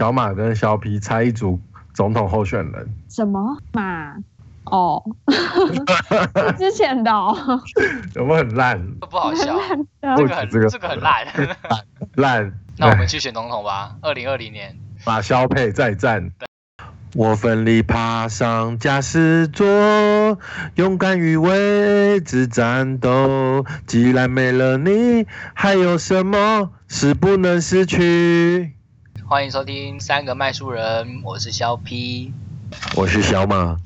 小马跟小皮猜一组总统候选人。什么马？哦，之前的哦，有没有很烂？不好笑，烂这个很这个这个很烂。烂。那我们去选总统吧，二零二零年。马肖配再战。我奋力爬上驾驶座，勇敢与未知战斗。既然没了你，还有什么是不能失去？欢迎收听三个卖书人，我是肖 P。我是小马。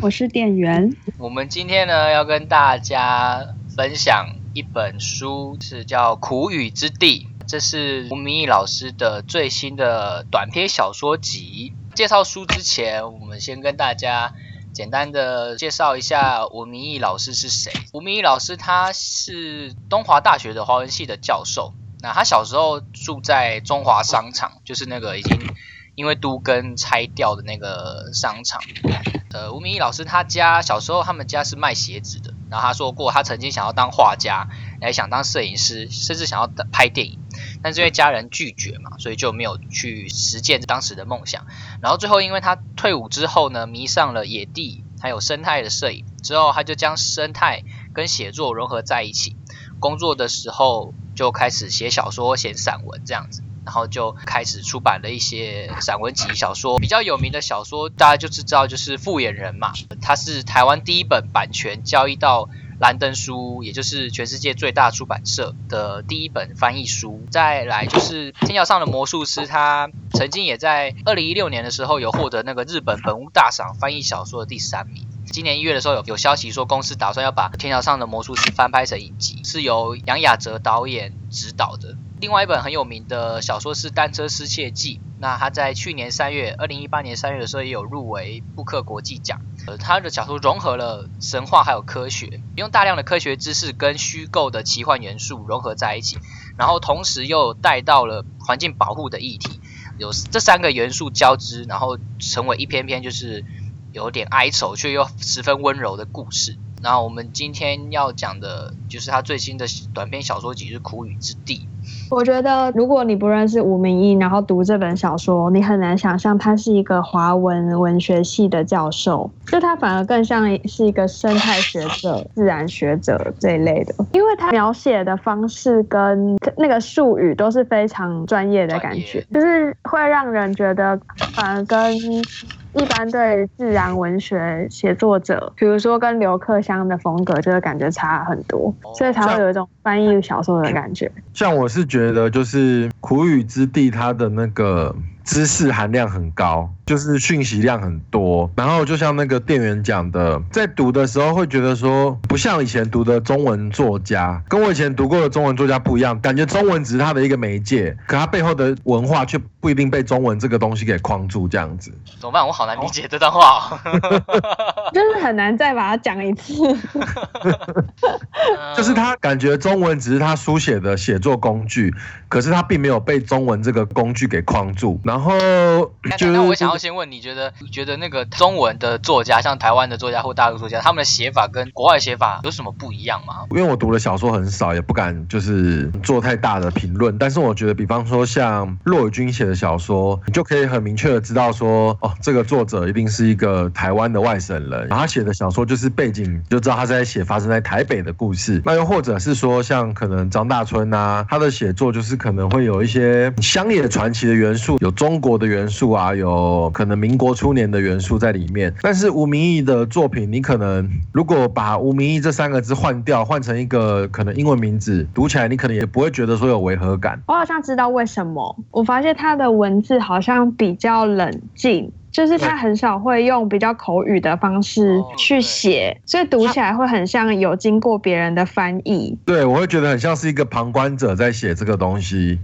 我是店员，我们今天呢要跟大家分享一本书，是叫《苦雨之地》，这是吴明义老师的最新的短篇小说集。介绍书之前，我们先跟大家简单的介绍一下吴明义老师是谁。吴明义老师他是东华大学的华文系的教授，那他小时候住在中华商场，就是那个已经因为都更拆掉的那个商场。呃，吴明义老师他家小时候他们家是卖鞋子的，然后他说过他曾经想要当画家，也想当摄影师，甚至想要拍电影，但是因为家人拒绝嘛，所以就没有去实践当时的梦想。然后最后因为他退伍之后呢，迷上了野地还有生态的摄影，之后他就将生态跟写作融合在一起。工作的时候就开始写小说、写散文这样子。然后就开始出版了一些散文集、小说，比较有名的小说，大家就知道就是《复眼人》嘛，它是台湾第一本版权交易到兰登书，也就是全世界最大出版社的第一本翻译书。再来就是《天桥上的魔术师》，他曾经也在二零一六年的时候有获得那个日本本屋大赏翻译小说的第三名。今年一月的时候有有消息说，公司打算要把《天桥上的魔术师》翻拍成影集，是由杨雅哲导演执导的。另外一本很有名的小说是《单车失窃记》，那他在去年三月，二零一八年三月的时候也有入围布克国际奖。呃，他的小说融合了神话还有科学，用大量的科学知识跟虚构的奇幻元素融合在一起，然后同时又带到了环境保护的议题，有这三个元素交织，然后成为一篇篇就是有点哀愁却又十分温柔的故事。那我们今天要讲的就是他最新的短篇小说集，是《苦雨之地》。我觉得如果你不认识吴明义，然后读这本小说，你很难想象他是一个华文文学系的教授，就他反而更像是一个生态学者、自然学者这一类的，因为他描写的方式跟那个术语都是非常专业的感觉，就是会让人觉得反而跟。一般对自然文学写作者，比如说跟刘克襄的风格，就会感觉差很多，所以才会有一种翻译小说的感觉。像我是觉得，就是《苦雨之地》它的那个知识含量很高，就是讯息量很多。然后就像那个店员讲的，在读的时候会觉得说，不像以前读的中文作家，跟我以前读过的中文作家不一样，感觉中文只是他的一个媒介，可他背后的文化却不一定被中文这个东西给框住，这样子。怎么办？我好难理解这段话、就是很难再把它讲一次。就是他感觉中文只是他书写的写作工具，可是他并没有被中文这个工具给框住。然后就是我想要先问，你觉得你觉得那个中文的作家，像台湾的作家或大陆作家，他们的写法跟国外写法有什么不一样吗？因为我读的小说很少，也不敢就是做太大的评论。但是我觉得，比方说像骆宇军写的小说，你就可以很明确的知道说，哦，这个作者一定是一个台湾的外省人，然后他写的小说就是背景就知道他在写发生在台北的故事。那又或者是说，像可能张大春啊，他的写作就是可能会有一些乡野传奇的元素，有中国的元素啊，有可能民国初年的元素在里面。但是吴明义的作品，你可能如果把吴明义这三个字换掉，换成一个可能英文名字，读起来你可能也不会觉得说有违和感。我好像知道为什么，我发现他的文字好像比较冷静。就是他很少会用比较口语的方式去写，所以读起来会很像有经过别人的翻译。对，我会觉得很像是一个旁观者在写这个东西。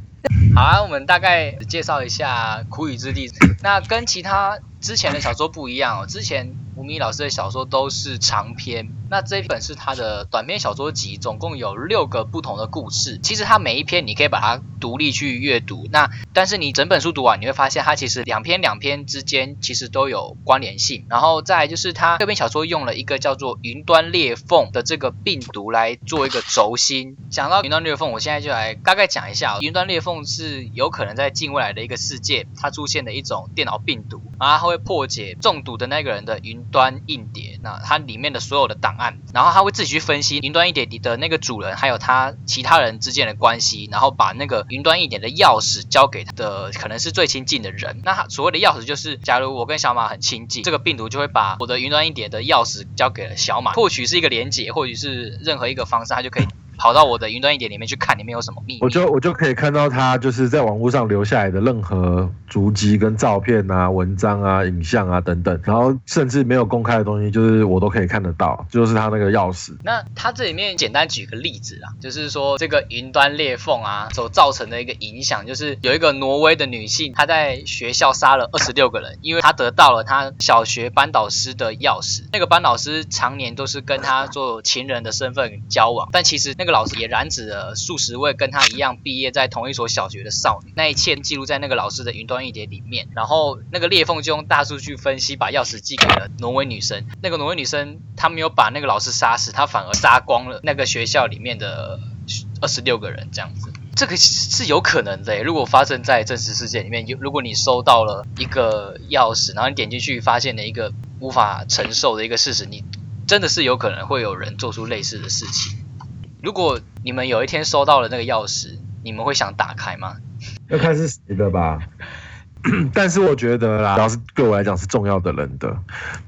好啊，我们大概介绍一下《苦雨之地》。那跟其他之前的小说不一样哦，之前吴明老师的小说都是长篇，那这一本是他的短篇小说集，总共有六个不同的故事。其实它每一篇你可以把它独立去阅读，那但是你整本书读完，你会发现它其实两篇两篇之间其实都有关联性。然后再就是他这篇小说用了一个叫做云端裂缝的这个病毒来做一个轴心。讲到云端裂缝，我现在就来大概讲一下，云端裂缝是有可能在近未来的一个世界，它出现的一种电脑病毒，啊它会破解中毒的那个人的云端硬碟，那它里面的所有的档案，然后它会自己去分析云端硬碟的那个主人还有他其他人之间的关系，然后把那个云端硬碟的钥匙交给他的可能是最亲近的人。那他所谓的钥匙就是，假如我跟小马很亲近，这个病毒就会把我的云端硬碟的钥匙交给了小马，或许是一个连接，或许是任何一个方式，他就可以。跑到我的云端一点里面去看里面有什么秘密，我就我就可以看到他就是在网络上留下来的任何足迹跟照片啊、文章啊、影像啊等等，然后甚至没有公开的东西，就是我都可以看得到，就是他那个钥匙。那他这里面简单举个例子啊，就是说这个云端裂缝啊所造成的一个影响，就是有一个挪威的女性，她在学校杀了二十六个人，因为她得到了她小学班导师的钥匙，那个班导师常年都是跟她做情人的身份交往，但其实那。老师也染指了数十位跟他一样毕业在同一所小学的少女，那一切记录在那个老师的云端一碟里面。然后那个裂缝就用大数据分析，把钥匙寄给了挪威女生。那个挪威女生她没有把那个老师杀死，她反而杀光了那个学校里面的二十六个人。这样子，这个是有可能的。如果发生在真实世界里面，如果你收到了一个钥匙，然后你点进去发现了一个无法承受的一个事实，你真的是有可能会有人做出类似的事情。如果你们有一天收到了那个钥匙，你们会想打开吗？要看是谁的吧。但是我觉得啦，主要是对我来讲是重要的人的。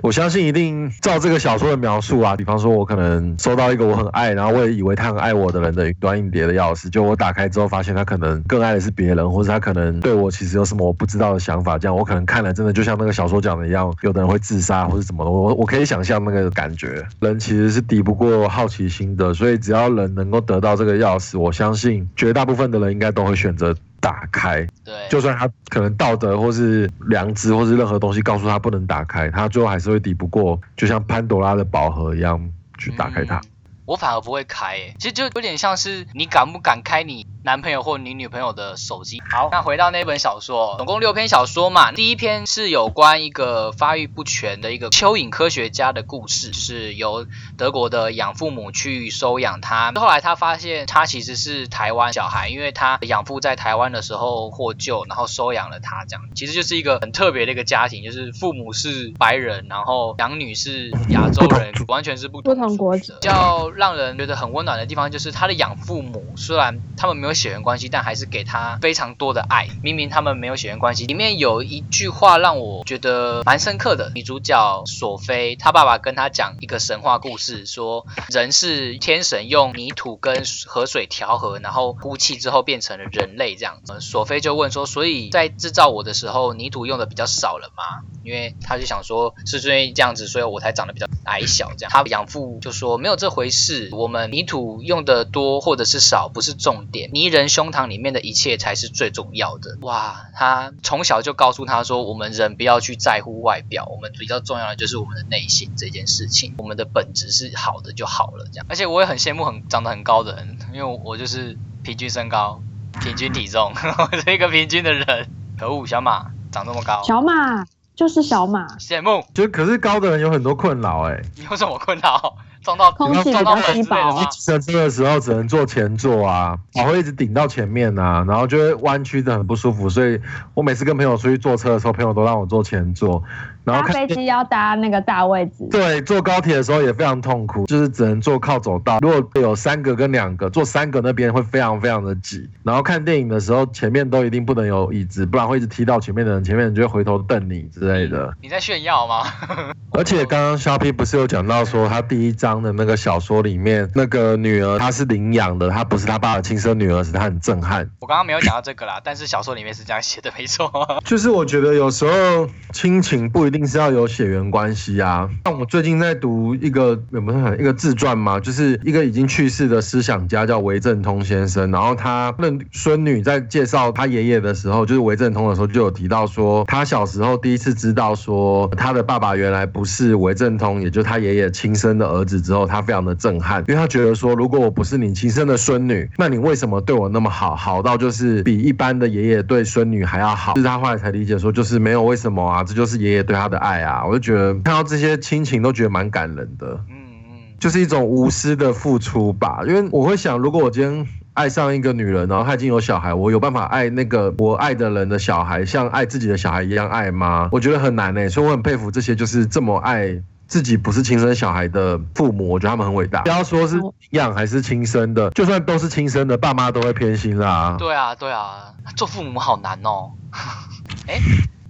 我相信一定照这个小说的描述啊，比方说我可能收到一个我很爱，然后我也以为他很爱我的人的云端硬碟的钥匙，就我打开之后发现他可能更爱的是别人，或者他可能对我其实有什么我不知道的想法，这样我可能看了真的就像那个小说讲的一样，有的人会自杀或者怎么的。我我可以想象那个感觉，人其实是抵不过好奇心的，所以只要人能够得到这个钥匙，我相信绝大部分的人应该都会选择。打开，对，就算他可能道德或是良知或是任何东西告诉他不能打开，他最后还是会抵不过，就像潘多拉的宝盒一样去打开它。我反而不会开，其实就有点像是你敢不敢开你男朋友或你女朋友的手机。好，那回到那本小说，总共六篇小说嘛。第一篇是有关一个发育不全的一个蚯蚓科学家的故事，就是由德国的养父母去收养他。后来他发现他其实是台湾小孩，因为他养父在台湾的时候获救，然后收养了他。这样其实就是一个很特别的一个家庭，就是父母是白人，然后养女是亚洲人，完全是不不同国籍。叫让人觉得很温暖的地方，就是他的养父母虽然他们没有血缘关系，但还是给他非常多的爱。明明他们没有血缘关系，里面有一句话让我觉得蛮深刻的。女主角索菲，她爸爸跟她讲一个神话故事，说人是天神用泥土跟河水调和，然后呼气之后变成了人类这样。索菲就问说，所以在制造我的时候，泥土用的比较少了吗？因为他就想说，是因为这样子，所以我才长得比较矮小这样。他养父就说没有这回事，我们泥土用的多或者是少不是重点，泥人胸膛里面的一切才是最重要的。哇，他从小就告诉他说，我们人不要去在乎外表，我们比较重要的就是我们的内心这件事情，我们的本质是好的就好了这样。而且我也很羡慕很长得很高的人，因为我就是平均身高、平均体重，我是一个平均的人。可恶，小马长这么高，小马。就是小马，羡慕。就可是高的人有很多困扰哎。你 有什么困扰？撞到空气比较稀薄。你骑车的时候只能坐前座啊，我会一直顶到前面啊，然后就会弯曲的很不舒服。所以我每次跟朋友出去坐车的时候，朋友都让我坐前座。搭飞机要搭那个大位置，对，坐高铁的时候也非常痛苦，就是只能坐靠走道。如果有三个跟两个，坐三个那边会非常非常的挤。然后看电影的时候，前面都一定不能有椅子，不然会一直踢到前面的人，前面人就会回头瞪你之类的。你在炫耀吗？而且刚刚肖 P 不是有讲到说他第一章。的那个小说里面，那个女儿她是领养的，她不是他爸的亲生女儿，使她很震撼。我刚刚没有讲到这个啦，但是小说里面是这样写的，没错。就是我觉得有时候亲情不一定是要有血缘关系啊。像我最近在读一个有没有一个自传嘛，就是一个已经去世的思想家叫韦正通先生，然后他的孙女在介绍他爷爷的时候，就是韦正通的时候就有提到说，他小时候第一次知道说他的爸爸原来不是韦正通，也就是他爷爷亲生的儿子之后，他非常的震撼，因为他觉得说，如果我不是你亲生的孙女，那你为什么对我那么好，好到就是比一般的爷爷对孙女还要好？就是他后来才理解说，就是没有为什么啊，这就是爷爷对他的爱啊。我就觉得看到这些亲情都觉得蛮感人的，嗯嗯，就是一种无私的付出吧。因为我会想，如果我今天爱上一个女人，然后她已经有小孩，我有办法爱那个我爱的人的小孩，像爱自己的小孩一样爱吗？我觉得很难诶，所以我很佩服这些就是这么爱自己不是亲生小孩的父母，我觉得他们很伟大。不要说是领养还是亲生的，就算都是亲生的，爸妈都会偏心啦。对啊，对啊，做父母好难哦。哎，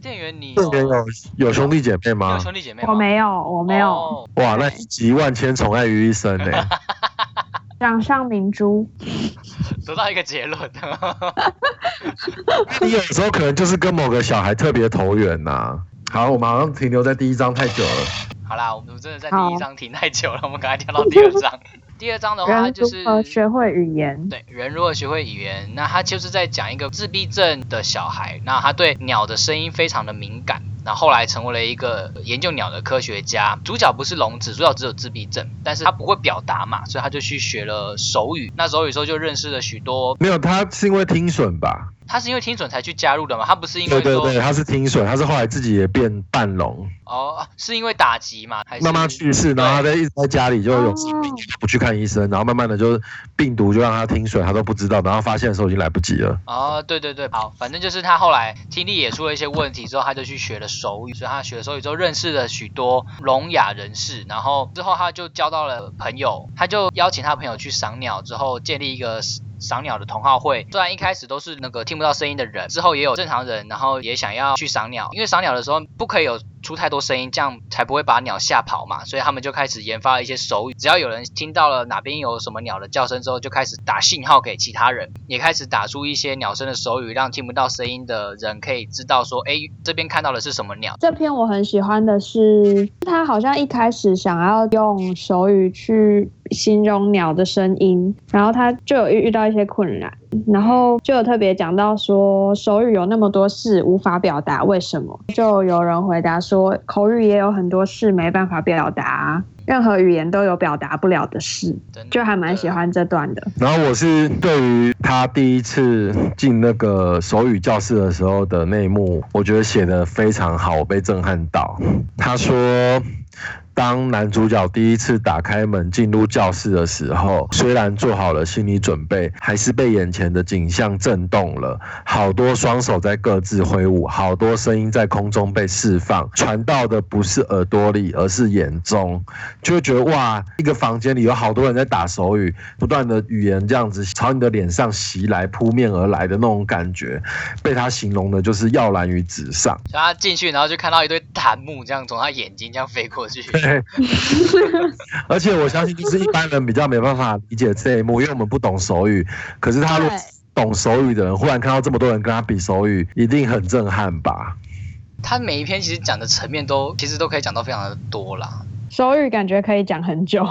店员你店员有有兄弟姐妹吗？有兄弟姐妹？我没有，我没有。哇，那集万千宠爱于一身呢。掌上明珠，得到一个结论。你有时候可能就是跟某个小孩特别投缘呐。好，我们好像停留在第一章太久了。好啦，我们真的在第一章停太久了，我们赶快跳到第二章。第二章的话就是学会语言。对，人如何学会语言？那他就是在讲一个自闭症的小孩，那他对鸟的声音非常的敏感。那后来成为了一个研究鸟的科学家。主角不是聋子，主角只有自闭症，但是他不会表达嘛，所以他就去学了手语。那手语时候就认识了许多。没有，他是因为听损吧？他是因为听损才去加入的嘛？他不是因为对对对，他是听损，他是后来自己也变半聋。哦，是因为打击嘛？还是妈妈去世，然后他在一直在家里就有病，不去看医生，然后慢慢的就病毒就让他听水，他都不知道，然后发现的时候已经来不及了。哦，对对对，好，反正就是他后来听力也出了一些问题之后，他就去学了手语，所以他学了手语之后认识了许多聋哑人士，然后之后他就交到了朋友，他就邀请他朋友去赏鸟，之后建立一个。赏鸟的同好会，虽然一开始都是那个听不到声音的人，之后也有正常人，然后也想要去赏鸟，因为赏鸟的时候不可以有出太多声音，这样才不会把鸟吓跑嘛，所以他们就开始研发了一些手语，只要有人听到了哪边有什么鸟的叫声之后，就开始打信号给其他人，也开始打出一些鸟声的手语，让听不到声音的人可以知道说，哎，这边看到的是什么鸟。这篇我很喜欢的是，他好像一开始想要用手语去。形容鸟的声音，然后他就有遇遇到一些困难，然后就有特别讲到说手语有那么多事无法表达，为什么？就有人回答说口语也有很多事没办法表达，任何语言都有表达不了的事，就还蛮喜欢这段的。然后我是对于他第一次进那个手语教室的时候的那一幕，我觉得写的非常好，我被震撼到。他说。当男主角第一次打开门进入教室的时候，虽然做好了心理准备，还是被眼前的景象震动了。好多双手在各自挥舞，好多声音在空中被释放，传到的不是耳朵里，而是眼中，就会觉得哇，一个房间里有好多人在打手语，不断的语言这样子朝你的脸上袭来，扑面而来的那种感觉，被他形容的就是耀然于纸上。他进去，然后就看到一堆檀木这样从他眼睛这样飞过去。而且我相信，就是一般人比较没办法理解这一幕，因为我们不懂手语。可是他如果懂手语的人，忽然看到这么多人跟他比手语，一定很震撼吧？他每一篇其实讲的层面都，其实都可以讲到非常的多啦。手语感觉可以讲很久。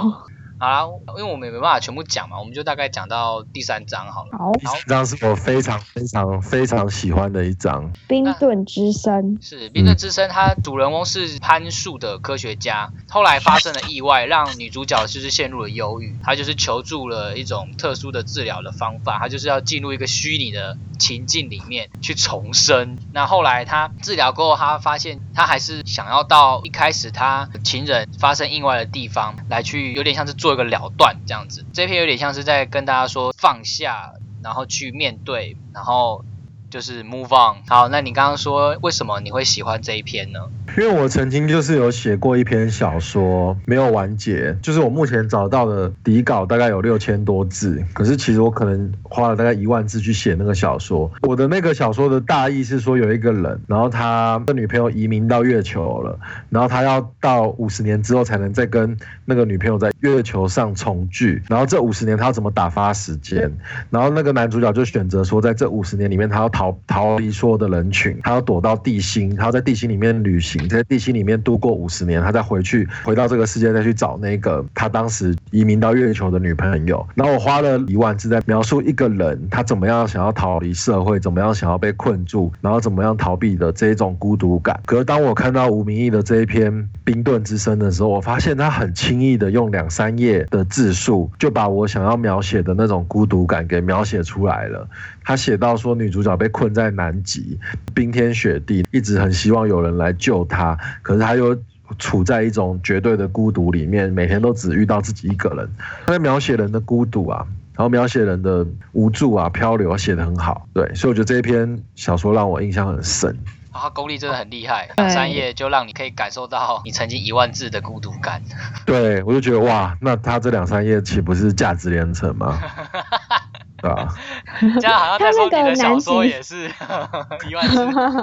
好啦，因为我们也没办法全部讲嘛，我们就大概讲到第三章好了。好，第三章是我非常非常非常喜欢的一章。冰盾之声是冰盾之声，它主人翁是攀树的科学家，后来发生了意外，让女主角就是陷入了忧郁，她就是求助了一种特殊的治疗的方法，她就是要进入一个虚拟的情境里面去重生。那后来她治疗过后，她发现她还是想要到一开始她情人发生意外的地方来去，有点像是做。做一个了断这样子，这篇有点像是在跟大家说放下，然后去面对，然后就是 Move On。好，那你刚刚说为什么你会喜欢这一篇呢？因为我曾经就是有写过一篇小说，没有完结，就是我目前找到的底稿大概有六千多字，可是其实我可能花了大概一万字去写那个小说。我的那个小说的大意是说，有一个人，然后他的女朋友移民到月球了，然后他要到五十年之后才能再跟那个女朋友在月球上重聚，然后这五十年他要怎么打发时间？然后那个男主角就选择说，在这五十年里面，他要逃逃离所有的人群，他要躲到地心，他要在地心里面旅行，在地心里面度过五十年，他再回去回到这个世界，再去找那个他当时移民到月球的女朋友。然后我花了一万字在描述一个人他怎么样想要逃离社会，怎么样想要被困住，然后怎么样逃避的这一种孤独感。可是当我看到吴明义的这一篇《冰盾之声》的时候，我发现他很轻易的用两三页的字数就把我想要描写的那种孤独感给描写出来了。他写到说，女主角被困在南极，冰天雪地，一直很希望有人来救他，可是他又处在一种绝对的孤独里面，每天都只遇到自己一个人。他在描写人的孤独啊，然后描写人的无助啊、漂流，写得很好。对，所以我觉得这一篇小说让我印象很深。啊，他功力真的很厉害，两三页就让你可以感受到你曾经一万字的孤独感。对，我就觉得哇，那他这两三页岂不是价值连城吗？对啊，这样好像在说你的小说也是 一万字，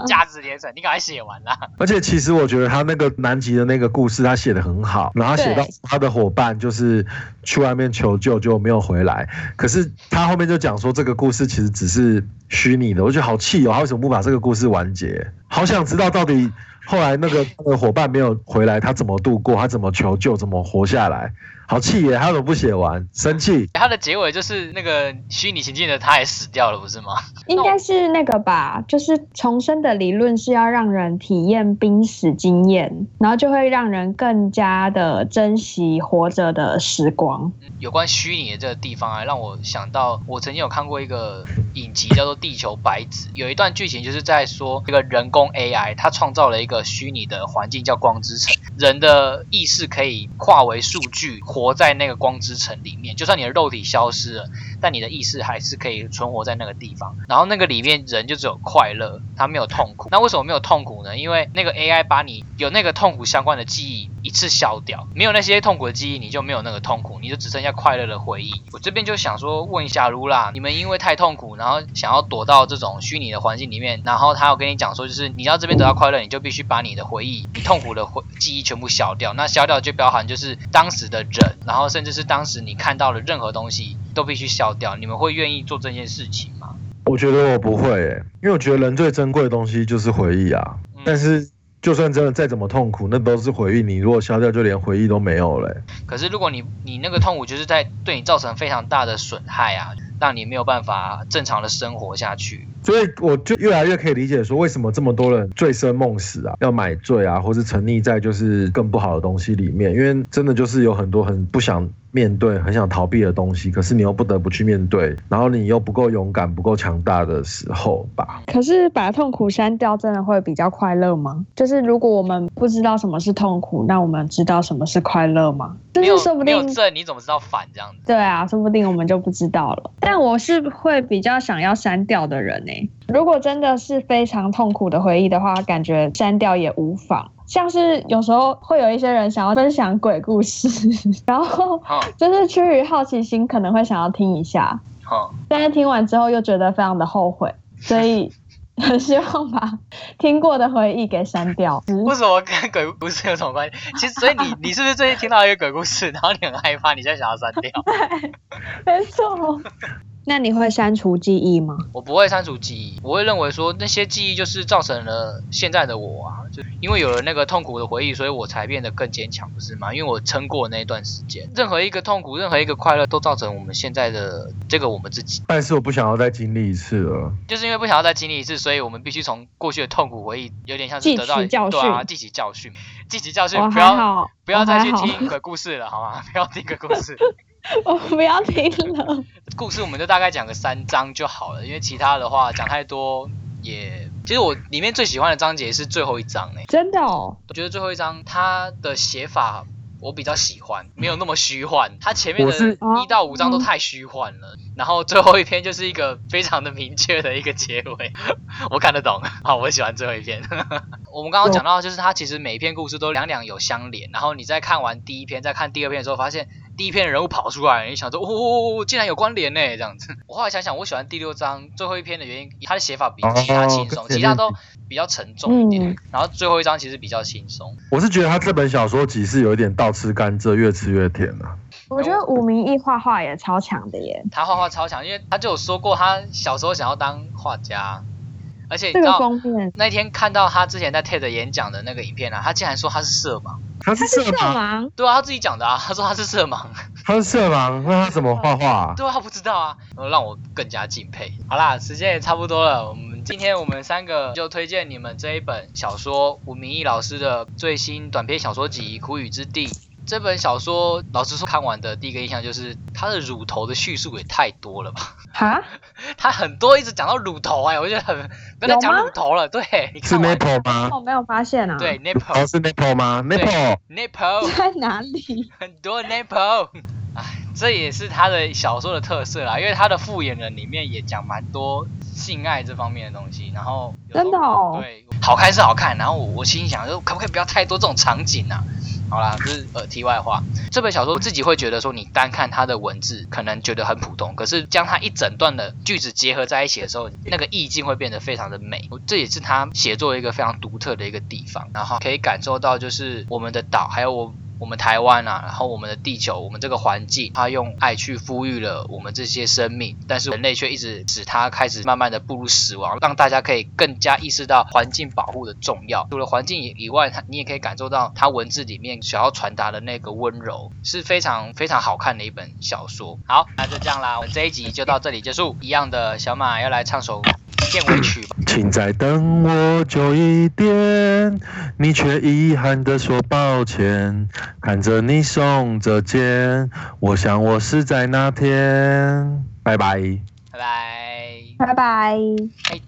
价值连城，你赶快写完啦。而且其实我觉得他那个南极的那个故事，他写的很好，然后他写到他的伙伴就是去外面求救就没有回来，可是他后面就讲说这个故事其实只是虚拟的，我觉得好气哦，他为什么不把这个故事完结？好想知道到底后来那个那个伙伴没有回来，他怎么度过，他怎么求救，怎么活下来？好气耶！他怎么不写完？生气。他的结尾就是那个虚拟情境的他也死掉了，不是吗？应该是那个吧，就是重生的理论是要让人体验濒死经验，然后就会让人更加的珍惜活着的时光。有关虚拟的这个地方啊，让我想到我曾经有看过一个影集叫做《地球白纸》，有一段剧情就是在说这个人工 AI 它创造了一个虚拟的环境叫光之城，人的意识可以化为数据。活在那个光之城里面，就算你的肉体消失了，但你的意识还是可以存活在那个地方。然后那个里面人就只有快乐，他没有痛苦。那为什么没有痛苦呢？因为那个 AI 把你有那个痛苦相关的记忆一次消掉，没有那些痛苦的记忆，你就没有那个痛苦，你就只剩下快乐的回忆。我这边就想说，问一下卢拉，你们因为太痛苦，然后想要躲到这种虚拟的环境里面，然后他要跟你讲说，就是你要这边得到快乐，你就必须把你的回忆、你痛苦的回记忆全部消掉。那消掉就包含就是当时的人。然后甚至是当时你看到的任何东西都必须消掉，你们会愿意做这件事情吗？我觉得我不会，因为我觉得人最珍贵的东西就是回忆啊。但是就算真的再怎么痛苦，那都是回忆。你如果消掉，就连回忆都没有了。可是如果你你那个痛苦就是在对你造成非常大的损害啊，让你没有办法正常的生活下去。所以我就越来越可以理解说，为什么这么多人醉生梦死啊，要买醉啊，或是沉溺在就是更不好的东西里面，因为真的就是有很多很不想。面对很想逃避的东西，可是你又不得不去面对，然后你又不够勇敢、不够强大的时候吧。可是把痛苦删掉，真的会比较快乐吗？就是如果我们不知道什么是痛苦，那我们知道什么是快乐吗？就是说不定正，你怎么知道反这样子？对啊，说不定我们就不知道了。但我是会比较想要删掉的人呢。如果真的是非常痛苦的回忆的话，感觉删掉也无妨。像是有时候会有一些人想要分享鬼故事，然后就是出于好奇心，可能会想要听一下，好但是听完之后又觉得非常的后悔，所以很希望把听过的回忆给删掉。为什么跟鬼故事有什么关系？其实，所以你你是不是最近听到一个鬼故事，然后你很害怕，你现在想要删掉？对，没错。那你会删除记忆吗？我不会删除记忆，我会认为说那些记忆就是造成了现在的我啊，就因为有了那个痛苦的回忆，所以我才变得更坚强，不是吗？因为我撑过那一段时间，任何一个痛苦，任何一个快乐，都造成我们现在的这个我们自己。但是我不想要再经历一次了，就是因为不想要再经历一次，所以我们必须从过去的痛苦回忆，有点像是得到教训，对啊，记取教训，记取教训，不要不要再去听鬼故事了，好吗？不要听鬼故事。我不要听了。故事我们就大概讲个三章就好了，因为其他的话讲太多也……其实我里面最喜欢的章节是最后一章诶。真的哦。我觉得最后一章它的写法我比较喜欢，没有那么虚幻。它前面的一到五章都太虚幻了，然后最后一篇就是一个非常的明确的一个结尾，我看得懂。好，我喜欢最后一篇。我们刚刚讲到，就是它其实每一篇故事都两两有相连，然后你在看完第一篇，再看第二篇的时候，发现第一篇的人物跑出来，你想说，哦，竟然有关联呢，这样子。我后来想想，我喜欢第六章最后一篇的原因，它的写法比其他轻松，哦其他都比较沉重一点，嗯然后最后一章其实比较轻松。我是觉得他这本小说集是有一点倒吃甘蔗，越吃越甜啊。我觉得武明义画画也超强的耶，他画画超强，因为他就有说过他小时候想要当画家，而且你这个知道那天看到他之前在 TED 演讲的那个影片啊，他竟然说他是色盲。他是色色盲，盲，对啊，他自己讲的啊，他说他是色盲。他是色盲，那他怎么画画、啊？对啊，不知道啊，让我更加敬佩。好啦，时间也差不多了，我们今天我们三个就推荐你们这一本小说，吴明义老师的最新短篇小说集《苦雨之地》。这本小说，老实说，看完的第一个印象就是它的乳头的叙述也太多了吧？哈，它很多一直讲到乳头哎、我觉得很不要再讲乳头了。对，你是 nipple 吗？我没有发现啊，对哦，nipple 是 nipple 吗？nipple，nipple 在哪里？很多 nipple，哎，这也是他的小说的特色啦，因为他的复眼人里面也讲蛮多性爱这方面的东西，然后真的哦对，好看是好看，然后我我心想说，可不可以不要太多这种场景啊？好啦，这是呃题外话。这本小说我自己会觉得说，你单看它的文字可能觉得很普通，可是将它一整段的句子结合在一起的时候，那个意境会变得非常的美。这也是他写作一个非常独特的一个地方，然后可以感受到就是我们的岛，还有我。我们台湾啊，然后我们的地球，我们这个环境，它用爱去抚育了我们这些生命，但是人类却一直使它开始慢慢的步入死亡，让大家可以更加意识到环境保护的重要。除了环境以以外，它你也可以感受到它文字里面想要传达的那个温柔，是非常非常好看的一本小说。好，那就这样啦，我们这一集就到这里结束。一样的，小马要来唱首片尾曲吧。请再等我久一点，你却遗憾地说抱歉。看着你耸着肩，我想我是在那天。拜拜。拜拜。拜拜。哎